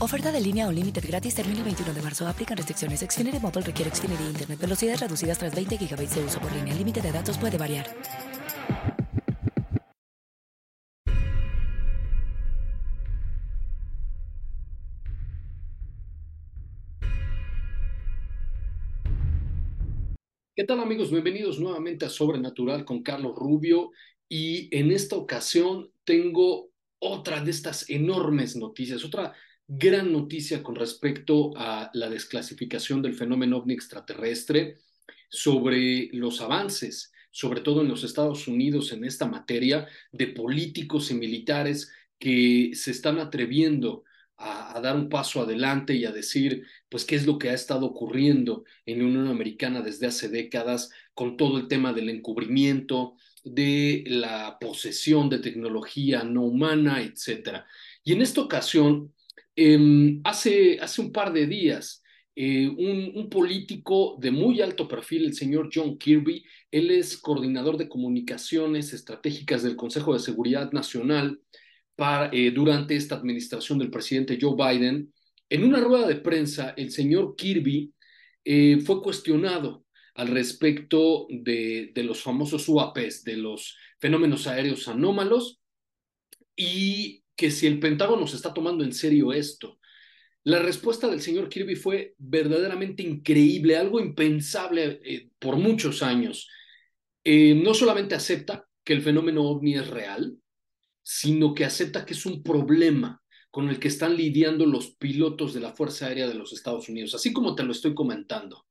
Oferta de línea o límite gratis termina el 21 de marzo. Aplican restricciones. Xfinity Mobile requiere Xfinity Internet. Velocidades reducidas tras 20 GB de uso por línea. El límite de datos puede variar. ¿Qué tal amigos? Bienvenidos nuevamente a Sobrenatural con Carlos Rubio y en esta ocasión tengo otra de estas enormes noticias, otra gran noticia con respecto a la desclasificación del fenómeno ovni extraterrestre, sobre los avances, sobre todo en los Estados Unidos en esta materia, de políticos y militares que se están atreviendo a, dar un paso adelante y a decir, pues, qué es lo que ha estado ocurriendo en la Unión Americana desde hace décadas con todo el tema del encubrimiento, de la posesión de tecnología no humana, etcétera. Y en esta ocasión, eh, hace, hace un par de días, eh, un, un, político de muy alto perfil, el señor John Kirby, él es coordinador de comunicaciones estratégicas del Consejo de Seguridad Nacional para, eh, durante esta administración del presidente Joe Biden. En una rueda de prensa, el señor Kirby eh, fue cuestionado al respecto de, de los famosos UAPs, de los fenómenos aéreos anómalos, y que si el Pentágono se está tomando en serio esto. La respuesta del señor Kirby fue verdaderamente increíble, algo impensable eh, por muchos años. Eh, no solamente acepta que el fenómeno ovni es real, sino que acepta que es un problema con el que están lidiando los pilotos de la Fuerza Aérea de los Estados Unidos, así como te lo estoy comentando.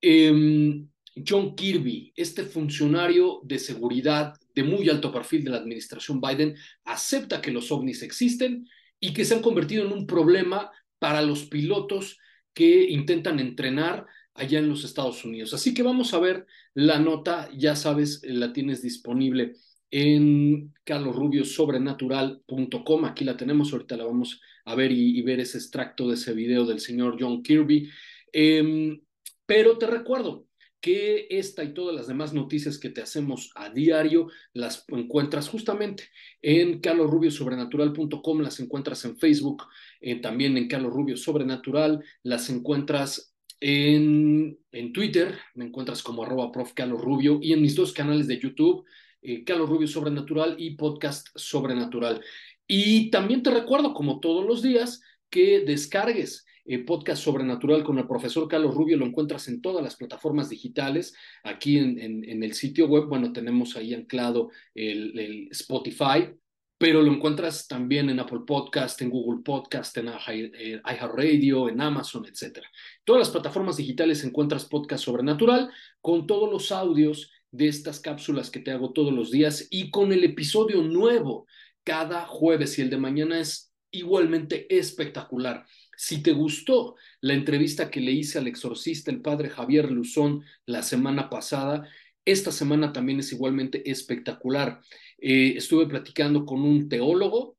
Eh, John Kirby, este funcionario de seguridad de muy alto perfil de la administración Biden, acepta que los ovnis existen y que se han convertido en un problema para los pilotos que intentan entrenar allá en los Estados Unidos. Así que vamos a ver la nota, ya sabes, la tienes disponible en carlosrubiosobrenatural.com. Aquí la tenemos, ahorita la vamos a ver y, ver ese extracto de ese video del señor John Kirby. Eh, pero te recuerdo, que esta y todas las demás noticias que te hacemos a diario las encuentras justamente en carlosrubiosobrenatural.com, las encuentras en Facebook, eh, también en Carlos Rubio Sobrenatural, las encuentras en, en Twitter, me encuentras como arroba prof. Carlos Rubio y en mis dos canales de YouTube, eh, Carlos Rubio Sobrenatural y Podcast Sobrenatural. Y también te recuerdo, como todos los días, que descargues eh, podcast sobrenatural con el profesor Carlos Rubio, lo encuentras en todas las plataformas digitales, aquí en, el sitio web, bueno, tenemos ahí anclado el, Spotify, pero lo encuentras también en Apple Podcast, en Google Podcast, en iHeartRadio, en Amazon, etc. Todas las plataformas digitales encuentras podcast sobrenatural con todos los audios de estas cápsulas que te hago todos los días y con el episodio nuevo cada jueves y el de mañana es igualmente espectacular. Si te gustó la entrevista que le hice al exorcista, el padre Javier Luzón, la semana pasada, esta semana también es igualmente espectacular. Eh, estuve platicando con un teólogo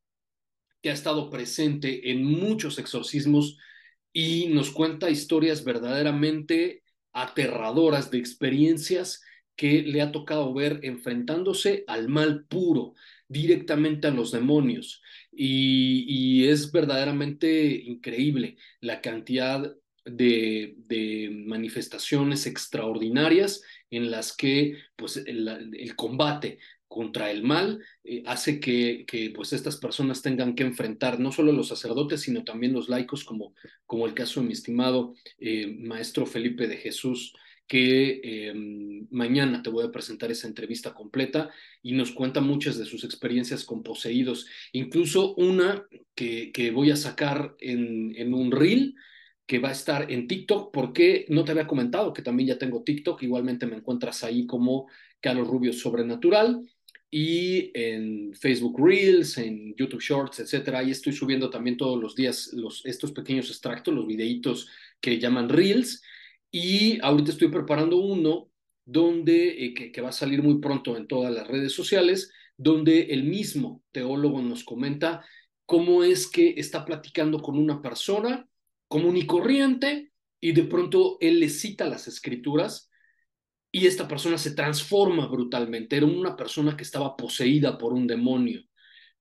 que ha estado presente en muchos exorcismos y nos cuenta historias verdaderamente aterradoras de experiencias que le ha tocado ver enfrentándose al mal puro, directamente a los demonios. Y, es verdaderamente increíble la cantidad de, manifestaciones extraordinarias en las que pues, el, combate contra el mal eh, hace que, que, pues estas personas tengan que enfrentar no solo los sacerdotes sino también los laicos como, como el caso de mi estimado eh, maestro Felipe de Jesús que em, mañana te voy a presentar esa entrevista completa y nos cuenta muchas de sus experiencias con poseídos, incluso una que, que voy a sacar en, en un reel que va a estar en TikTok, porque no te había comentado que también ya tengo TikTok, igualmente me encuentras ahí como Carlos Rubio Sobrenatural y en Facebook Reels, en YouTube Shorts, etcétera. Ahí estoy subiendo también todos los días los, estos pequeños extractos, los videitos que llaman Reels. Y ahorita estoy preparando uno donde, eh, que, que va a salir muy pronto en todas las redes sociales, donde el mismo teólogo nos comenta cómo es que está platicando con una persona común y corriente y de pronto él le cita las escrituras y esta persona se transforma brutalmente. Era una persona que estaba poseída por un demonio,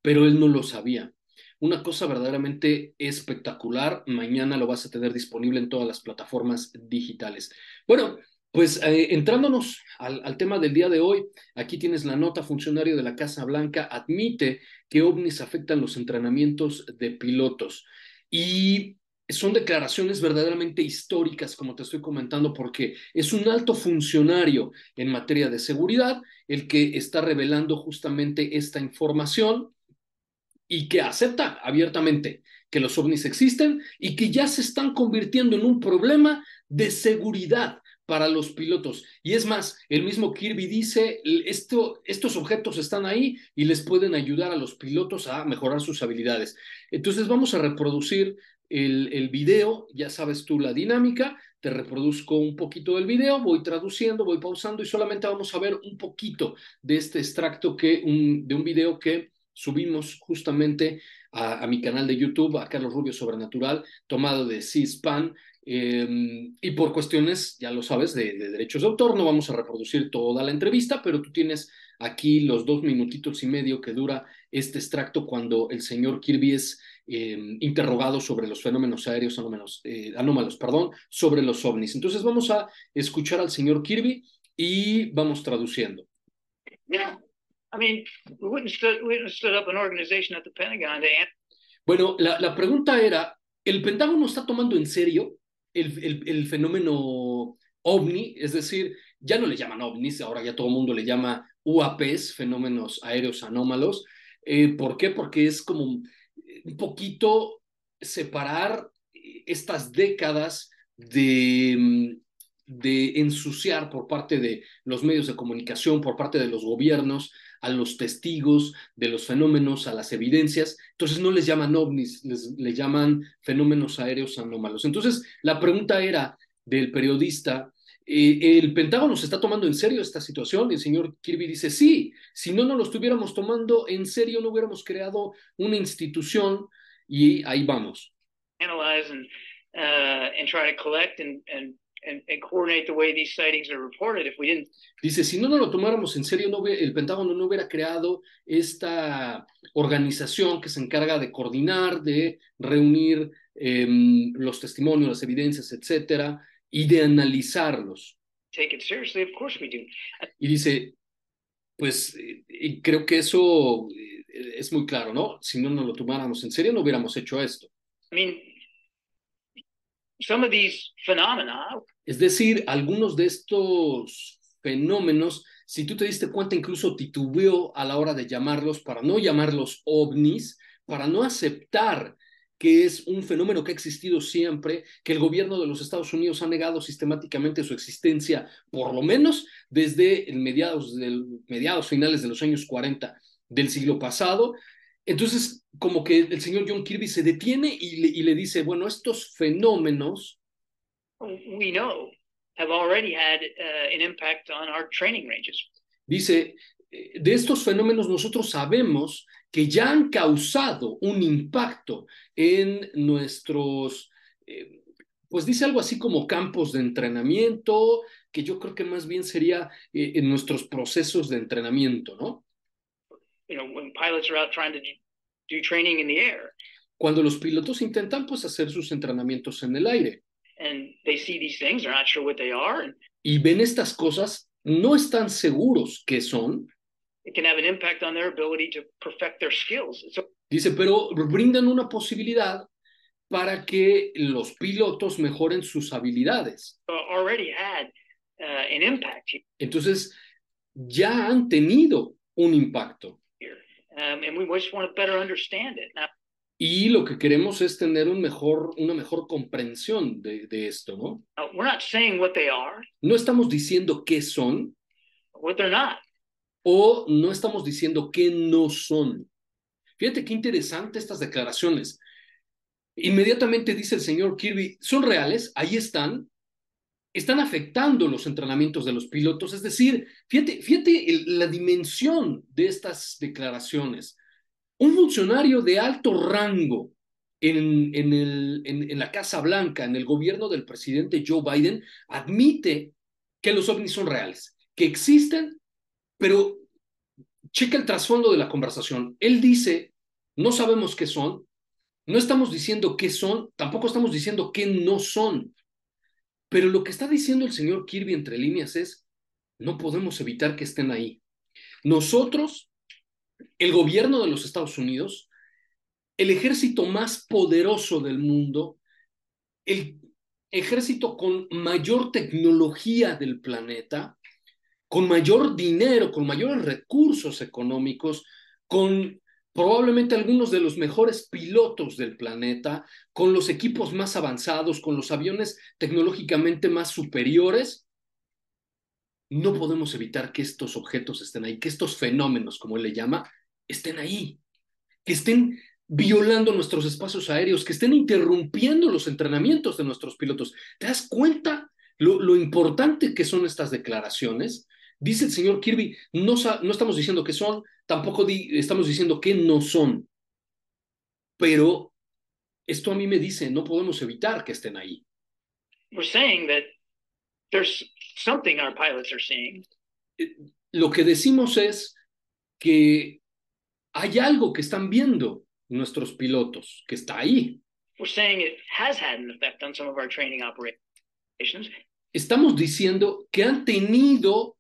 pero él no lo sabía. Una cosa verdaderamente espectacular. Mañana lo vas a tener disponible en todas las plataformas digitales. Bueno, pues eh, entrándonos al, al, tema del día de hoy, aquí tienes la nota, funcionario de la Casa Blanca admite que ovnis afectan los entrenamientos de pilotos. Y son declaraciones verdaderamente históricas, como te estoy comentando, porque es un alto funcionario en materia de seguridad el que está revelando justamente esta información y que acepta abiertamente que los ovnis existen y que ya se están convirtiendo en un problema de seguridad para los pilotos. Y es más, el mismo Kirby dice, esto, estos objetos están ahí y les pueden ayudar a los pilotos a mejorar sus habilidades. Entonces vamos a reproducir el, el video, ya sabes tú la dinámica, te reproduzco un poquito del video, voy traduciendo, voy pausando y solamente vamos a ver un poquito de este extracto que de un video que subimos justamente a, mi canal de YouTube, a Carlos Rubio Sobrenatural, tomado de C-SPAN. Eh, y por cuestiones, ya lo sabes, de, de, derechos de autor, no vamos a reproducir toda la entrevista, pero tú tienes aquí los dos minutitos y medio que dura este extracto cuando el señor Kirby es eh, interrogado sobre los fenómenos aéreos anómalos, eh, anómalos, perdón, sobre los ovnis. Entonces vamos a escuchar al señor Kirby y vamos traduciendo. Yeah. I mean, we wouldn't stood, wouldn't up an organization at the Pentagon Bueno, la, la, pregunta era, ¿el Pentágono está tomando en serio el, el, el, fenómeno ovni? Es decir, ya no le llaman ovnis, ahora ya todo el mundo le llama UAPs, fenómenos aéreos anómalos. Eh, ¿Por qué? Porque es como un poquito separar estas décadas de, de ensuciar por parte de los medios de comunicación, por parte de los gobiernos, a los testigos de los fenómenos, a las evidencias. Entonces no les llaman ovnis, les, les llaman fenómenos aéreos anómalos. Entonces la pregunta era del periodista, eh, ¿el Pentágono se está tomando en serio esta situación? Y el señor Kirby dice, sí, si no nos lo estuviéramos tomando en serio, no hubiéramos creado una institución y ahí vamos. Analyze and, uh, try to collect and And, and, coordinate the way these sightings are reported if we didn't. Dice, si no nos lo tomáramos en serio, no el Pentágono no hubiera creado esta organización que se encarga de coordinar, de reunir eh, los testimonios, las evidencias, etcétera, y de analizarlos. Take it seriously, of course we do. Y dice, pues y creo que eso es muy claro, ¿no? Si no nos lo tomáramos en serio, no hubiéramos hecho esto. I mean, some of these phenomena es decir, algunos de estos fenómenos, si tú te diste cuenta, incluso titubeó a la hora de llamarlos, para no llamarlos ovnis, para no aceptar que es un fenómeno que ha existido siempre, que el gobierno de los Estados Unidos ha negado sistemáticamente su existencia, por lo menos desde mediados, del, mediados finales de los años 40 del siglo pasado. Entonces, como que el señor John Kirby se detiene y le, y le dice, bueno, estos fenómenos we know have already had uh, an impact on our training ranges. Dice, de estos fenómenos nosotros sabemos que ya han causado un impacto en nuestros, eh, pues dice algo así como campos de entrenamiento, que yo creo que más bien sería eh, en nuestros procesos de entrenamiento, ¿no? You know, when pilots are out trying to do training in the air. Cuando los pilotos intentan pues hacer sus entrenamientos en el aire. And they see these things, they're not sure what they are. And y ven estas cosas, no están seguros qué son. It can have an impact on their ability to perfect their skills. So, Dice, pero brindan una posibilidad para que los pilotos mejoren sus habilidades. already had uh, an impact Entonces, ya han tenido un impacto. Y lo que queremos es tener un mejor, una mejor comprensión de, de esto, ¿no? uh, we're not saying what they are, No estamos diciendo qué son what they're not. o no estamos diciendo qué no son. Fíjate qué interesante estas declaraciones. Inmediatamente dice el señor Kirby, son reales, ahí están, están afectando los entrenamientos de los pilotos. Es decir, fíjate, la dimensión de estas declaraciones. Un funcionario de alto rango en la Casa Blanca, en el gobierno del presidente Joe Biden, admite que los ovnis son reales, que existen, pero checa el trasfondo de la conversación. Él dice, no sabemos qué son, no estamos diciendo qué son, tampoco estamos diciendo qué no son. Pero lo que está diciendo el señor Kirby entre líneas es, no podemos evitar que estén ahí. Nosotros, el gobierno de los Estados Unidos, el ejército más poderoso del mundo, el ejército con mayor tecnología del planeta, con mayor dinero, con mayores recursos económicos, con probablemente algunos de los mejores pilotos del planeta, con los equipos más avanzados, con los aviones tecnológicamente más superiores, no podemos evitar que estos objetos estén ahí, que estos fenómenos, como él le llama, estén ahí, que estén violando nuestros espacios aéreos, que estén interrumpiendo los entrenamientos de nuestros pilotos. ¿Te das cuenta lo, importante que son estas declaraciones? Dice el señor Kirby, no estamos diciendo que son, tampoco di estamos diciendo que no son, pero esto a mí me dice, no podemos evitar que estén ahí. We're saying that there's something our pilots are seeing. Lo que decimos es que hay algo que están viendo nuestros pilotos, que está ahí. We're saying it has had an effect on some of our training operations. Estamos diciendo que han tenido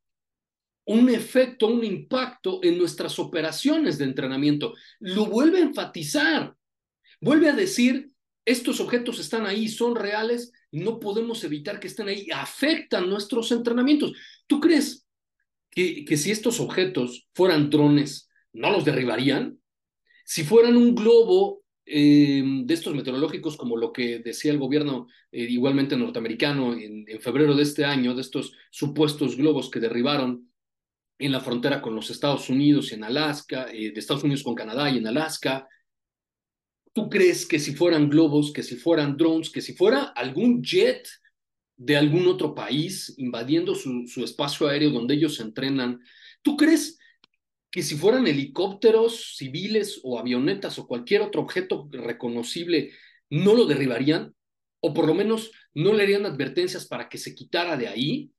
un efecto, un impacto en nuestras operaciones de entrenamiento. Lo vuelve a enfatizar. Vuelve a decir, estos objetos están ahí, son reales, no podemos evitar que estén ahí, afectan nuestros entrenamientos. ¿Tú crees que, que si estos objetos fueran drones, no los derribarían? Si fueran un globo eh, de estos meteorológicos, como lo que decía el gobierno eh, igualmente norteamericano en, en, febrero de este año, de estos supuestos globos que derribaron en la frontera con los Estados Unidos y en Alaska, eh, de Estados Unidos con Canadá y en Alaska. ¿Tú crees que si fueran globos, que si fueran drones, que si fuera algún jet de algún otro país invadiendo su, su espacio aéreo donde ellos se entrenan, ¿tú crees que si fueran helicópteros civiles o avionetas o cualquier otro objeto reconocible, no lo derribarían? O por lo menos no le harían advertencias para que se quitara de ahí.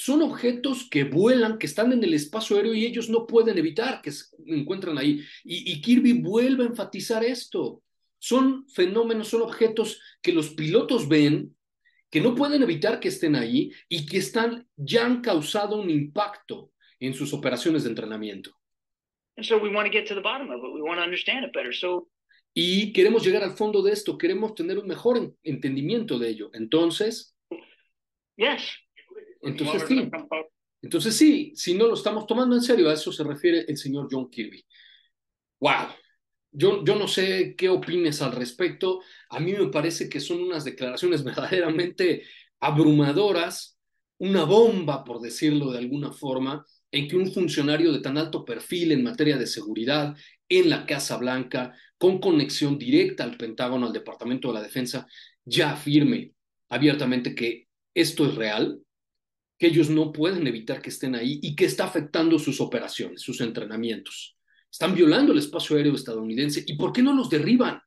Son objetos que vuelan, que están en el espacio aéreo y ellos no pueden evitar que se encuentren ahí. Y, y Kirby vuelve a enfatizar esto. Son fenómenos, son objetos que los pilotos ven, que no pueden evitar que estén ahí y que están, ya han causado un impacto en sus operaciones de entrenamiento. And so we want to get to the bottom of it. We want to understand it better. So y queremos llegar al fondo de esto, queremos tener un mejor entendimiento de ello. Entonces, yes. Entonces sí. Entonces sí, si no lo estamos tomando en serio, a eso se refiere el señor John Kirby. Wow. Yo, yo no sé qué opines al respecto. A mí me parece que son unas declaraciones verdaderamente abrumadoras, una bomba, por decirlo de alguna forma, en que un funcionario de tan alto perfil en materia de seguridad en la Casa Blanca, con conexión directa al Pentágono, al Departamento de la Defensa, ya afirme abiertamente que esto es real, que ellos no pueden evitar que estén ahí y que está afectando sus operaciones, sus entrenamientos. Están violando el espacio aéreo estadounidense. ¿Y por qué no los derriban?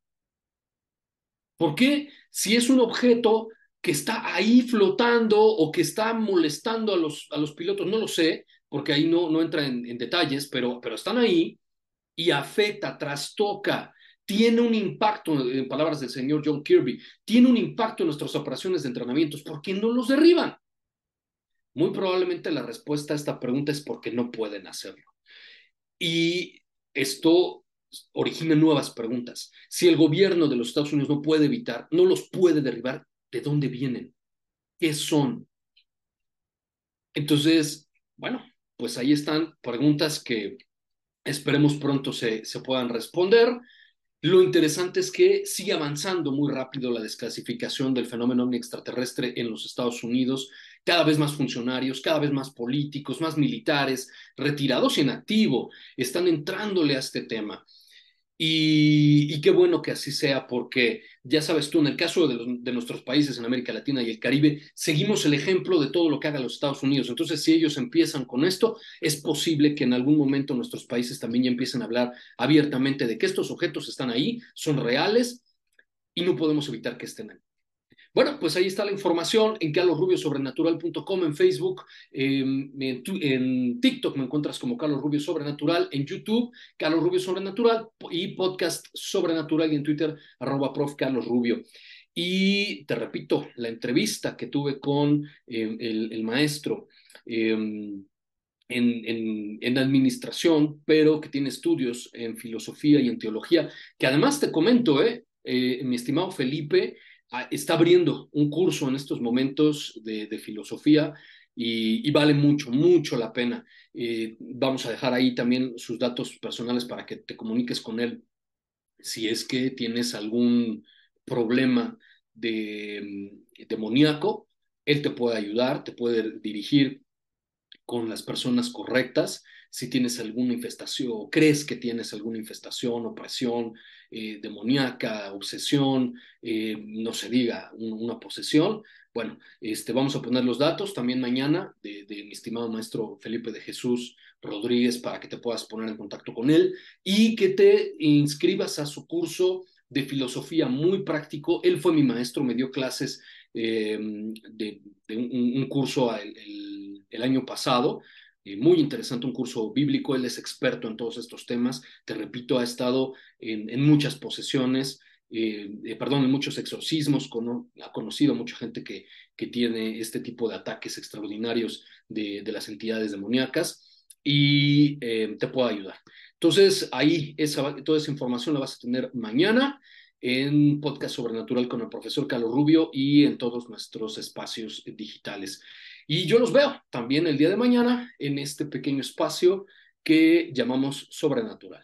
¿Por qué si es un objeto que está ahí flotando o que está molestando a los, a los pilotos? No lo sé, porque ahí no, no entra en, detalles, pero, pero están ahí y afecta, trastoca, tiene un impacto, en palabras del señor John Kirby, tiene un impacto en nuestras operaciones de entrenamientos. ¿Por qué no los derriban? Muy probablemente la respuesta a esta pregunta es porque no pueden hacerlo. Y esto origina nuevas preguntas. Si el gobierno de los Estados Unidos no puede evitar, no los puede derribar, ¿de dónde vienen? ¿Qué son? Entonces, bueno, pues ahí están preguntas que esperemos pronto se, se puedan responder. Lo interesante es que sigue avanzando muy rápido la desclasificación del fenómeno extraterrestre en los Estados Unidos, cada vez más funcionarios, cada vez más políticos, más militares, retirados y en activo, están entrándole a este tema. Y, qué bueno que así sea, porque ya sabes tú, en el caso de, nuestros países en América Latina y el Caribe, seguimos el ejemplo de todo lo que hagan los Estados Unidos. Entonces, si ellos empiezan con esto, es posible que en algún momento nuestros países también ya empiecen a hablar abiertamente de que estos objetos están ahí, son reales y no podemos evitar que estén ahí. Bueno, pues ahí está la información en carlosrubiosobrenatural.com, en Facebook, em, en, TikTok me encuentras como Carlos Rubio Sobrenatural, en YouTube, Carlos Rubio Sobrenatural y podcast Sobrenatural y en Twitter, arroba prof. Carlos Rubio. Y te repito, la entrevista que tuve con em, el, maestro em, en, en, administración, pero que tiene estudios en filosofía y en teología, que además te comento, eh, eh mi estimado Felipe, está abriendo un curso en estos momentos de, filosofía y, vale mucho, mucho la pena. Eh, vamos a dejar ahí también sus datos personales para que te comuniques con él si es que tienes algún problema de demoníaco. Él te puede ayudar, te puede dirigir con las personas correctas. Si tienes alguna infestación, crees que tienes alguna infestación, opresión, eh, demoníaca, obsesión, eh, no se diga una posesión. Bueno, este, vamos a poner los datos también mañana de, mi estimado maestro Felipe de Jesús Rodríguez para que te puedas poner en contacto con él y que te inscribas a su curso de filosofía muy práctico. Él fue mi maestro, me dio clases eh, de, un, curso el año pasado eh, muy interesante, un curso bíblico, él es experto en todos estos temas, te repito, ha estado en, muchas posesiones, eh, eh, perdón, en muchos exorcismos, ha conocido mucha gente que, que tiene este tipo de ataques extraordinarios de, de las entidades demoníacas y te puedo ayudar. Entonces, ahí esa, toda esa información la vas a tener mañana en Podcast Sobrenatural con el profesor Carlos Rubio y en todos nuestros espacios digitales. Y yo los veo también el día de mañana en este pequeño espacio que llamamos sobrenatural.